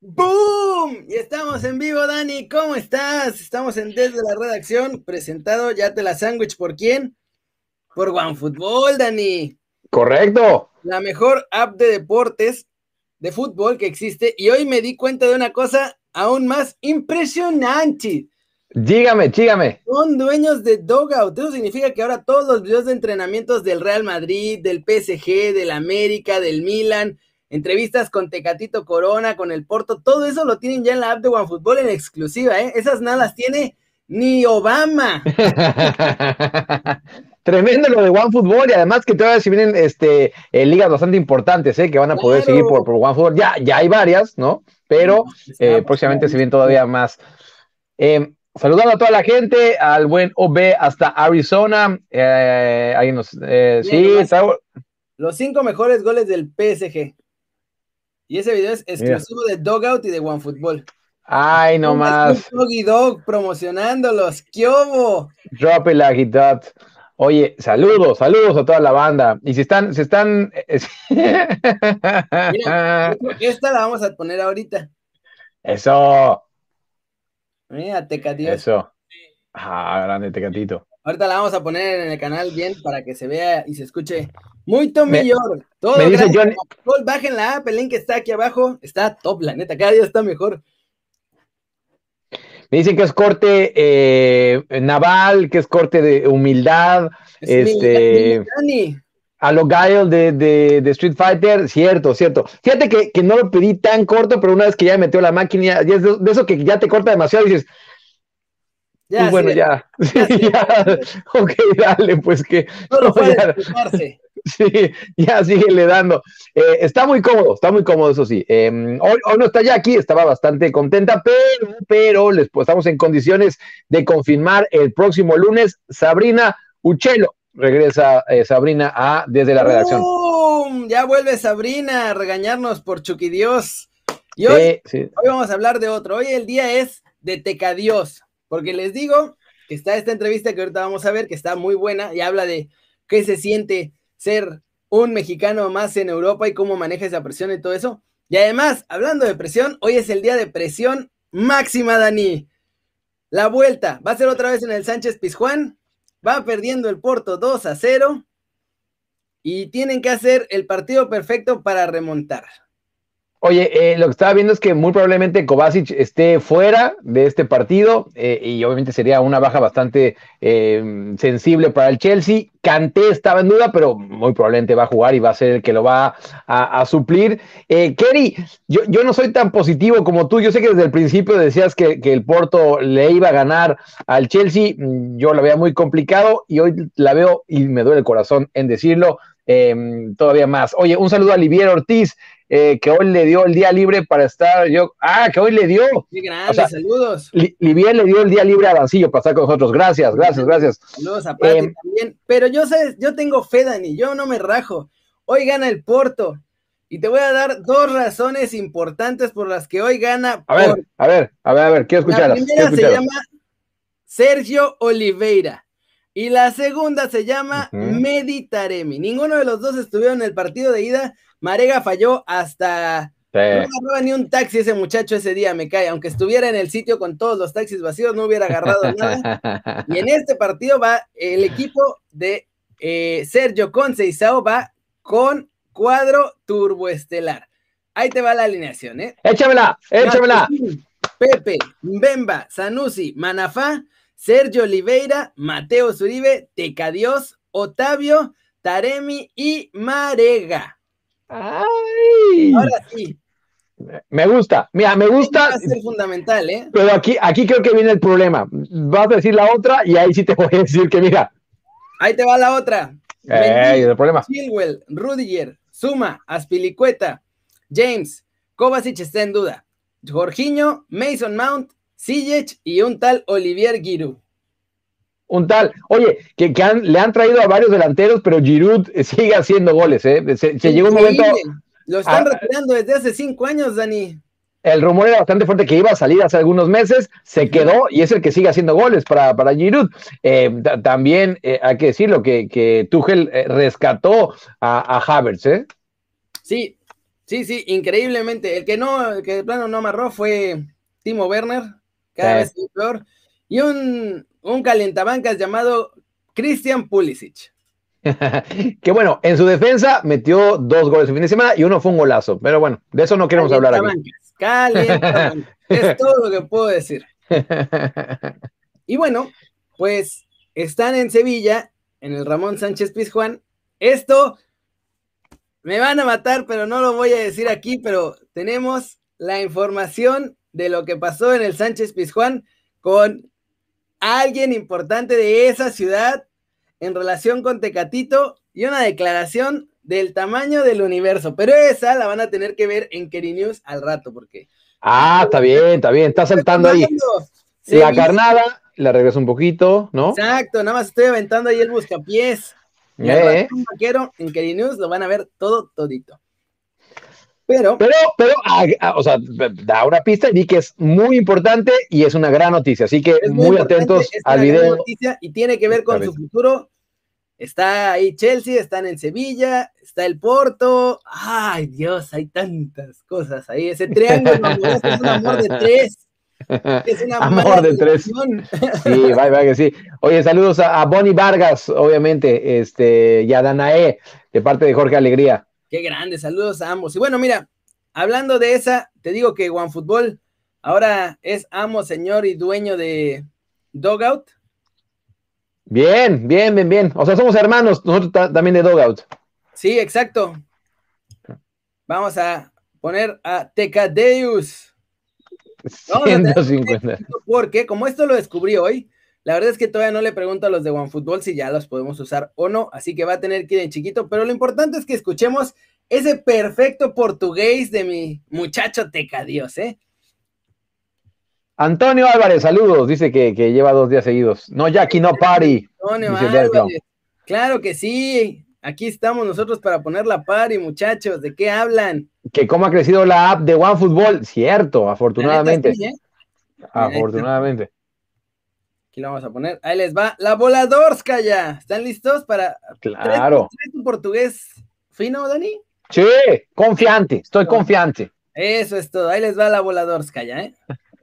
¡Boom! Y estamos en vivo, Dani. ¿Cómo estás? Estamos en Desde la Redacción, presentado ya te la sándwich por quién? Por OneFootball, Dani. Correcto. La mejor app de deportes de fútbol que existe. Y hoy me di cuenta de una cosa aún más impresionante. Dígame, dígame. Son dueños de Dogout. Eso significa que ahora todos los videos de entrenamientos del Real Madrid, del PSG, del América, del Milan, entrevistas con Tecatito Corona, con el Porto, todo eso lo tienen ya en la app de OneFootball en exclusiva, ¿eh? Esas nada las tiene ni Obama. Tremendo lo de OneFootball y además que todavía si vienen este, eh, ligas bastante importantes, ¿eh? Que van a poder seguir por, por OneFootball. Ya, ya hay varias, ¿no? Pero eh, próximamente se vienen todavía más. Eh, saludando a toda la gente, al buen OB hasta Arizona. Eh, ahí nos, eh, sí, está, Los cinco mejores goles del PSG. Y ese video es exclusivo de Dogout y de OneFootball. Ay, no más. Doggy Dog promocionándolos. ¿Qué hubo? Drop it like it. Oye, saludos, saludos a toda la banda. Y si están, si están. Mira, esta la vamos a poner ahorita. Eso, Mira, Tecatios. eso. Ah, grande tecatito. Ahorita la vamos a poner en el canal bien para que se vea y se escuche muy mejor. Todo me dice gracias Johnny- a Paul. Bajen la app, el link está aquí abajo. Está top, la neta, cada día está mejor. Me dicen que es corte eh, naval, que es corte de humildad, Es mi- Este- mi a lo Guile de, de- de Street Fighter, cierto, cierto. Fíjate que, que no lo pedí tan corto, pero una vez que ya metió la máquina, ya es de, de eso que ya te corta demasiado y dices, Ya, pues bueno, sí, ya, Ya, sí. ya, ok, dale, pues que, no, puede ya, disfrutarse. sí, ya síguele dando. Eh, está muy cómodo, está muy cómodo, eso sí. Eh, hoy, hoy no está ya aquí, estaba bastante contenta, pero, pero les, pues, estamos en condiciones de confirmar el próximo lunes. Sabrina Uchelo regresa eh, Sabrina a desde la redacción. ¡Bum! Ya vuelve Sabrina a regañarnos por Chucky Dios. Y hoy, Sí, sí. hoy vamos a hablar de otro. Hoy el día es de Tecadios, porque les digo que está esta entrevista que ahorita vamos a ver, que está muy buena y habla de qué se siente ser un mexicano más en Europa y cómo maneja esa presión y todo eso. Y además, hablando de presión, hoy es el día de presión máxima, Dani. La vuelta va a ser otra vez en el Sánchez Pizjuán. Va perdiendo el Porto 2 a 0 y tienen que hacer el partido perfecto para remontar. Oye, eh, lo que estaba viendo es que muy probablemente Kovacic esté fuera de este partido eh, y obviamente sería una baja bastante eh, sensible para el Chelsea. Kanté estaba en duda, pero muy probablemente va a jugar y va a ser el que lo va a, suplir. Kerry, yo, yo no soy tan positivo como tú. Yo sé que desde el principio decías que, que el Porto le iba a ganar al Chelsea. Mm, Yo la veía muy complicado y hoy la veo y me duele el corazón en decirlo eh, todavía más. Oye, un saludo a Olivier Ortiz eh, que hoy le dio el día libre para estar yo. Ah, que hoy le dio. Qué grande, O sea, saludos. Li- Livier le dio el día libre a Dancillo para estar con nosotros. Gracias, gracias, gracias. Saludos a Pati Em, también. Pero yo sé, yo tengo fe, Dani, yo no me rajo. Hoy gana el Porto. Y te voy a dar dos razones importantes por las que hoy gana A ver, Porto. a ver, a ver, a ver, quiero La escucharlas. primera se llama Sergio Oliveira. Y la segunda se llama Ujú. Meditaremi. Ninguno de los dos estuvieron en el partido de ida. Marega falló hasta Sí. No agarraba ni un taxi ese muchacho ese día, me cae. Aunque estuviera en el sitio con todos los taxis vacíos, no hubiera agarrado nada. Y en este partido va el equipo de eh, Sergio Conceição va con cuadro turboestelar. Ahí te va la alineación, ¿eh? Échamela, échamela. Pepe, Mbemba, Sanusi, Manafá, Sergio Oliveira, Mateo Zuribe, Tecadios, Otavio, Taremi y Marega. Ay, Ahora sí, me gusta, mira, me va gusta, a ser fundamental, ¿eh? pero aquí, aquí creo que viene el problema. Vas a decir la otra y ahí sí te voy a decir que mira, Ahí te va la otra. Ey, el problema. Chilwell, Rudiger, Suma, Aspilicueta, James, Kovacic está en duda. Jorginho, Mason Mount, Ziyech y un tal Olivier Giroud. Un tal, oye, que, que han- le han traído a varios delanteros, pero Giroud eh, sigue haciendo goles, ¿eh? Se, se llegó un momento. Lo están retirando desde hace cinco años, Dani. el rumor era bastante fuerte que iba a salir hace algunos meses, se quedó y es el que sigue haciendo goles para, para Giroud. Eh, ta- también eh, hay que decirlo que, que Tuchel rescató a, a Havertz, ¿eh? Sí, Sí, sí, increíblemente. El que no, el que de plano no amarró fue Timo Werner, cada vez peor. Y un, un calentabancas llamado Christian Pulisic. que bueno, en su defensa metió dos goles el fin de semana y uno fue un golazo. Pero bueno, de eso no queremos hablar aquí. es todo lo que puedo decir. Y bueno, pues están en Sevilla, en el Ramón Sánchez Pizjuán. Esto me van a matar, pero no lo voy a decir aquí, pero tenemos la información de lo que pasó en el Sánchez Pizjuán con alguien importante de esa ciudad en relación con Tecatito y una declaración del tamaño del universo. Pero esa la van a tener que ver en Keri News al rato, porque. Ah, está bien, está bien, está saltando ahí. La carnada, la regreso un poquito, ¿no? Exacto, nada más estoy aventando ahí el buscapiés. Eh. Un vaquero en Keri News lo van a ver todo, todito. Pero, pero, pero, ah, ah, o sea, da una pista y di que es muy importante y es una gran noticia. Así que muy, atentos al video. y tiene que ver con su futuro. Está ahí Chelsea, están en Sevilla, está el Porto. Ay, Dios, hay tantas cosas ahí. Ese triángulo es un amor de tres. Es una amor de tres. Sí, vaya, vaya que sí. Oye, saludos a, a Bonnie Vargas, obviamente, este, y a Danae, de parte de Jorge Alegría. Qué grande, saludos a ambos. Y bueno, mira, hablando de esa, te digo que OneFootball ahora es amo, señor y dueño de Dogout. Bien, bien, bien, bien. O sea, somos hermanos, nosotros también de Dogout. Sí, exacto. Vamos a poner a Tecadeus. 150. Porque como esto lo descubrí hoy, la verdad es que todavía no le pregunto a los de OneFootball si ya los podemos usar o no, así que va a tener que ir en chiquito, pero lo importante es que escuchemos ese perfecto portugués de mi muchacho Teca Dios, ¿eh? Antonio Álvarez, saludos, dice que, lleva dos días seguidos. No, Jackie, no party. Antonio Álvarez, claro que sí, aquí estamos nosotros para poner la party, muchachos, ¿de qué hablan? Que cómo ha crecido la app de OneFootball, cierto, afortunadamente. ¿eh? Afortunadamente lo vamos a poner. Ahí les va. La Voladorska ya. ¿Están listos para. Claro. ¿Tres, tu portugués fino, Dani? Sí, confiante. Estoy confiante. Eso es todo. Ahí les va la Voladorska ya, ¿eh?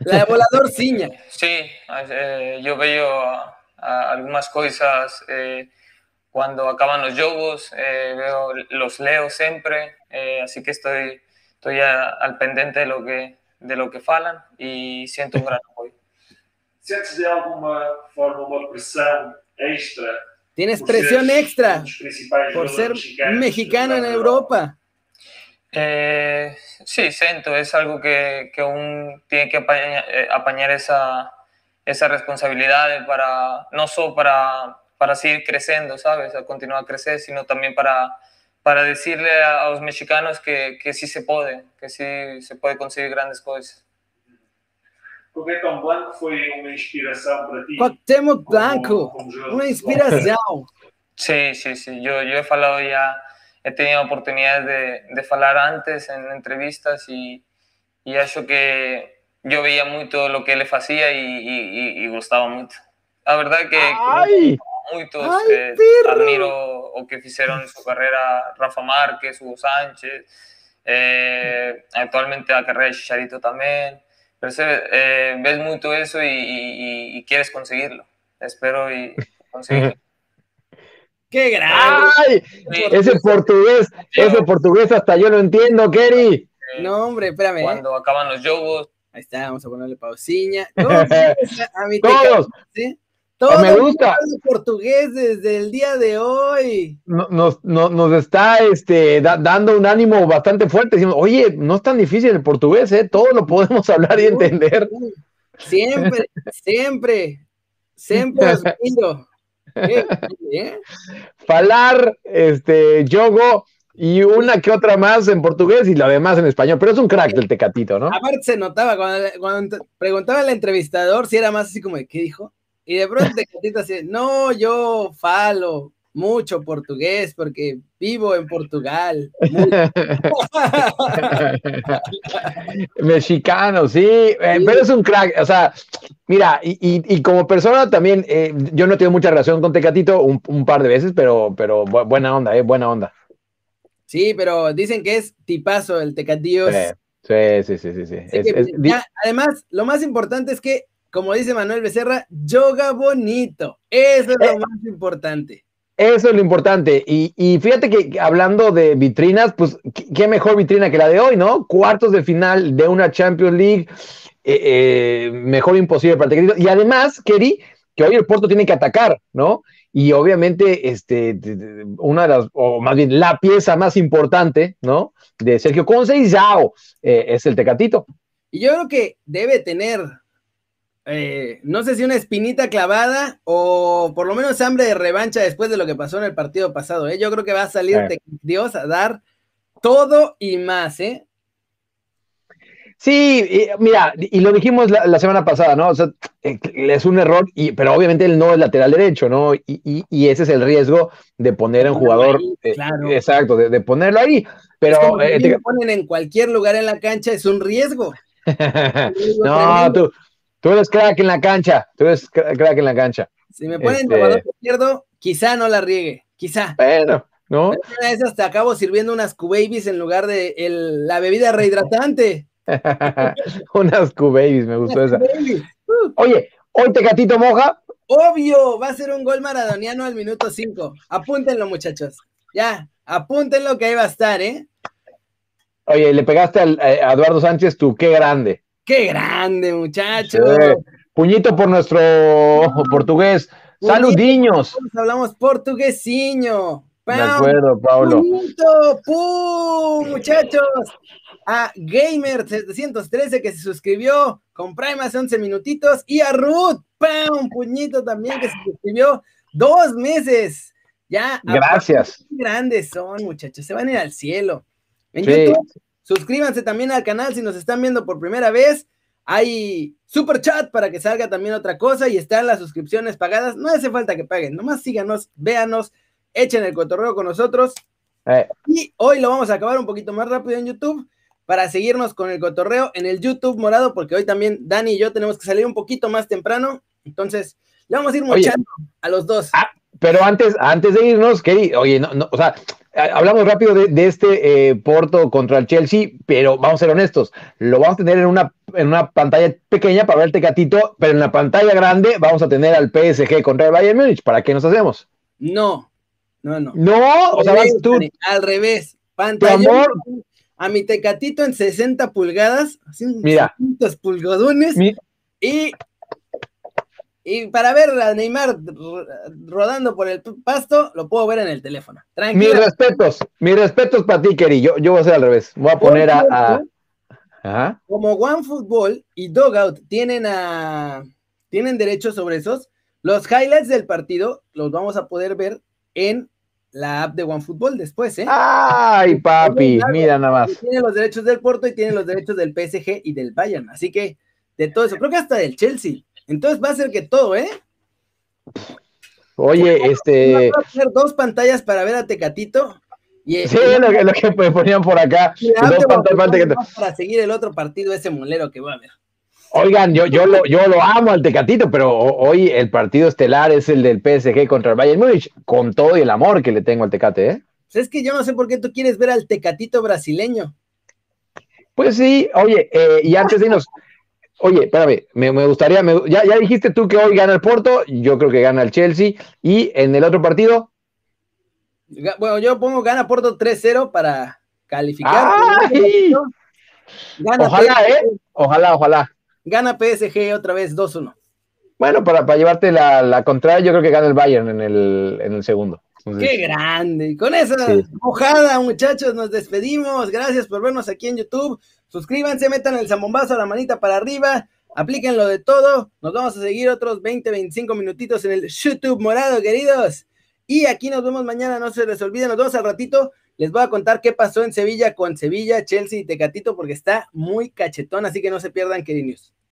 La Voladorciña. Sí, eh, yo veo algunas cosas eh, cuando acaban los jogos. Eh, veo, los leo siempre. así que estoy, estoy al pendiente de lo que, de lo que falan y siento un gran apoyo. ¿Sientes de alguna forma una presión extra? ¿Tienes presión extra por ser mexicano en Europa? Eh, sí, siento, es algo que, que aún tiene que eh, apañar, esa, esa responsabilidad para, no solo para, para seguir creciendo, ¿sabes? A continuar a crecer, sino también para, para decirle a, a los mexicanos que, que sí se puede, que sí se puede conseguir grandes cosas. Cuauhtémoc Blanco foi uma inspiração para ti? Cuauhtémoc Blanco, una inspiración. Sí, sí, sí. Yo, yo he falado ya, he tenido oportunidades de, de hablar antes en entrevistas y, y eso que yo veía mucho lo que él hacía y, y, y gustaba mucho. La verdad que, ¡Ay! muchos eh, admiro o que hicieron en su carrera Rafa Márquez, Hugo Sánchez, eh, actualmente la carrera de Chicharito también. Pero eh, ves mucho eso y, quieres conseguirlo. Espero y conseguirlo. ¡Qué grande! Ese portugués, ese portugués hasta yo lo entiendo, Kerry. No, hombre, espérame. ¿eh? Cuando acaban los jogos. Ahí está, vamos a ponerle pausiña. a mi Todos. ¿sí? Todo me gusta. portugués desde el día de hoy. Nos, nos, está este, dando un ánimo bastante fuerte. Decimos, oye, no es tan difícil el portugués, ¿eh? todo lo podemos hablar y entender. Siempre, siempre, siempre admiro. Falar, este, yogo y una que otra más en portugués y lo demás en español, pero es un crack del tecatito, ¿no? Aparte se notaba cuando, cuando preguntaba al entrevistador si era más así como, ¿qué dijo? Y de pronto Tecatito así, no, yo falo mucho portugués porque vivo en Portugal. Mexicano, sí, eh, pero es un crack, o sea, mira, y, como persona también, eh, yo no tengo mucha relación con Tecatito un, par de veces, pero, pero buena onda, eh, buena onda. Sí, pero dicen que es tipazo el Tecadillos. Sí, sí, sí, sí. sí. Es que, ya, además, lo más importante es que, como dice Manuel Becerra, yoga bonito. Eso es lo Eh. más importante. Eso es lo importante. Y, y fíjate que hablando de vitrinas, pues qué, mejor vitrina que la de hoy, ¿no? Cuartos de final de una Champions League, eh, eh, mejor imposible para el. Y además, Kerry, que hoy el Porto tiene que atacar, ¿no? Y obviamente, este, una de las, o más bien la pieza más importante, ¿no? De Sergio Conce y Zao, es el Tecatito. Y yo creo que debe tener, eh, no sé si una espinita clavada o por lo menos hambre de revancha después de lo que pasó en el partido pasado. ¿eh? Yo creo que va a salir Sí. Dios a dar todo y más, ¿eh? Sí, y, mira, y lo dijimos la, la semana pasada, ¿no? O sea, eh, es un error, y, pero obviamente él no es lateral derecho, ¿no? Y, y- y ese es el riesgo de poner a un jugador, ahí, eh, claro. exacto, de, de ponerlo ahí. Pero, Es que eh, te- ponen en cualquier lugar en la cancha, es un riesgo. no, tú, tú eres crack en la cancha, tú eres cra- crack en la cancha. Si me ponen Este- jugador izquierdo, quizá no la riegue, quizá. Bueno, ¿no? Una vez hasta acabo sirviendo unas Q-Babies en lugar de el- la bebida rehidratante. Unas Q-Babies, me gustó esa. Uh, Oye, hoy Tecatito moja, obvio, va a ser un gol maradoniano al minuto 5. Apúntenlo, muchachos. Ya, apúntenlo que ahí va a estar, ¿eh? oye, le pegaste al- eh, a Eduardo Sánchez, tú, qué grande. ¡Qué grande, muchachos! Sí. Puñito por nuestro portugués. Saludiños. Todos hablamos portuguesiño. De acuerdo, Pablo. ¡Puñito! ¡Pum! Muchachos. A Gamer713 que se suscribió con Prime hace 11 minutitos. Y a Ruth. ¡Pam! Puñito también que se suscribió dos meses. Ya. Gracias. Qué grandes son, muchachos. Se van a ir al cielo. En Sí. YouTube, suscríbanse también al canal si nos están viendo por primera vez. Hay super chat para que salga también otra cosa y están las suscripciones pagadas. No hace falta que paguen, nomás síganos, véanos, echen el cotorreo con nosotros. Eh, Y hoy lo vamos a acabar un poquito más rápido en YouTube para seguirnos con el cotorreo en el YouTube morado, porque hoy también Dani y yo tenemos que salir un poquito más temprano. Entonces, le vamos a ir Oye. mochando a los dos. Ah, pero antes, antes de irnos, Kerry, oye, no, no, o sea, eh, hablamos rápido de, de este eh, Porto contra el Chelsea, pero vamos a ser honestos, lo vamos a tener en una, en una pantalla pequeña para ver el Tecatito, pero en la pantalla grande vamos a tener al PSG contra el Bayern Múnich. ¿Para qué nos hacemos? No, no, no. No, o sea, vas tú, al revés. Pantalla amor. a mi tecatito en 60 pulgadas, así Mira. 600 pulgadones, mi- y, y para ver a Neymar ro- rodando por el pasto, lo puedo ver en el teléfono. mis Tranquilo. respetos, mis respetos para ti, Kerry, yo, yo voy a hacer al revés, voy a poner a... a-. Como OneFootball y Dogout tienen a tienen derechos sobre esos, los highlights del partido los vamos a poder ver en la app de OneFootball después, ¿eh? Ay, papi, mira nada más. Tiene los derechos del Porto y tiene los derechos del PSG y del Bayern. Así que de todo eso, creo que hasta del Chelsea. Entonces va a ser que todo, ¿eh? Oye, este... Va a tener dos pantallas para ver a Tecatito. Y, Sí, lo que, lo que me ponían por acá. dos pantallas para seguir el otro partido, ese molero que va a haber. Oigan, yo, yo, lo, yo lo amo al Tecatito, pero ho- hoy el partido estelar es el del PSG contra el Bayern Múnich, con todo y el amor que le tengo al Tecate, ¿eh? Pues es que yo no sé por qué tú quieres ver al Tecatito brasileño. Pues sí, oye, eh, y antes de irnos, oye, espérame, me, me gustaría, me- ya, ya dijiste tú que hoy gana el Porto, yo creo que gana el Chelsea, y en el otro partido, Bueno, yo pongo gana Porto 3-0 para calificar. ¡Ay! Gana ojalá, PSG, ¿eh? Ojalá, ojalá. Gana PSG otra vez 2-1. Bueno, para, para llevarte la, la contraria, yo creo que gana el Bayern en el, en el segundo. Entonces, ¡Qué grande! Y con esa Sí. mojada, muchachos, nos despedimos. Gracias por vernos aquí en YouTube. Suscríbanse, metan el zambombazo, la manita para arriba. Aplíquenlo de todo. Nos vamos a seguir otros 20, 25 minutitos en el YouTube morado, queridos. Y aquí nos vemos mañana. No se les olvide, nos vemos al ratito. Les voy a contar qué pasó en Sevilla con Sevilla, Chelsea y Tecatito porque está muy cachetón. Así que no se pierdan, queridos.